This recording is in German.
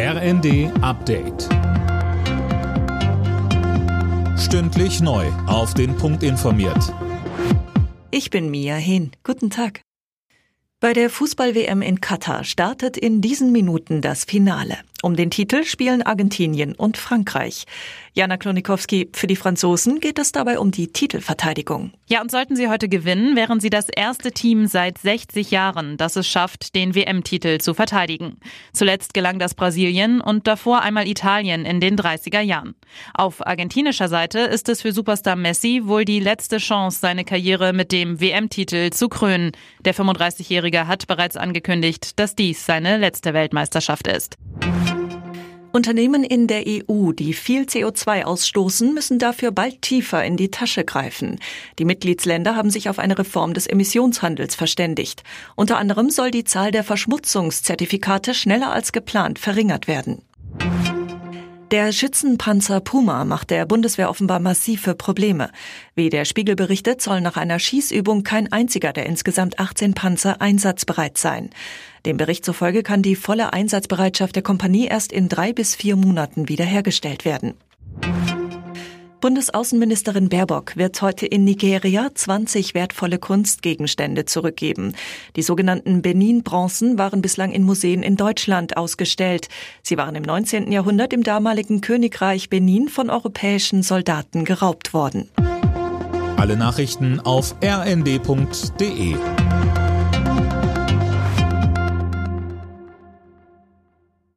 RND Update. Stündlich neu. Auf den Punkt informiert. Ich bin Mia Hehn. Guten Tag. Bei der Fußball-WM in Katar startet in diesen Minuten das Finale. Um den Titel spielen Argentinien und Frankreich. Jana Klonikowski, für die Franzosen geht es dabei um die Titelverteidigung. Ja, und sollten sie heute gewinnen, wären sie das erste Team seit 60 Jahren, das es schafft, den WM-Titel zu verteidigen. Zuletzt gelang das Brasilien und davor einmal Italien in den 30er Jahren. Auf argentinischer Seite ist es für Superstar Messi wohl die letzte Chance, seine Karriere mit dem WM-Titel zu krönen. Der 35-Jährige hat bereits angekündigt, dass dies seine letzte Weltmeisterschaft ist. Unternehmen in der EU, die viel CO2 ausstoßen, müssen dafür bald tiefer in die Tasche greifen. Die Mitgliedsländer haben sich auf eine Reform des Emissionshandels verständigt. Unter anderem soll die Zahl der Verschmutzungszertifikate schneller als geplant verringert werden. Der Schützenpanzer Puma macht der Bundeswehr offenbar massive Probleme. Wie der Spiegel berichtet, soll nach einer Schießübung kein einziger der insgesamt 18 Panzer einsatzbereit sein. Dem Bericht zufolge kann die volle Einsatzbereitschaft der Kompanie erst in drei bis vier Monaten wiederhergestellt werden. Bundesaußenministerin Baerbock wird heute in Nigeria 20 wertvolle Kunstgegenstände zurückgeben. Die sogenannten Benin-Bronzen waren bislang in Museen in Deutschland ausgestellt. Sie waren im 19. Jahrhundert im damaligen Königreich Benin von europäischen Soldaten geraubt worden. Alle Nachrichten auf rnd.de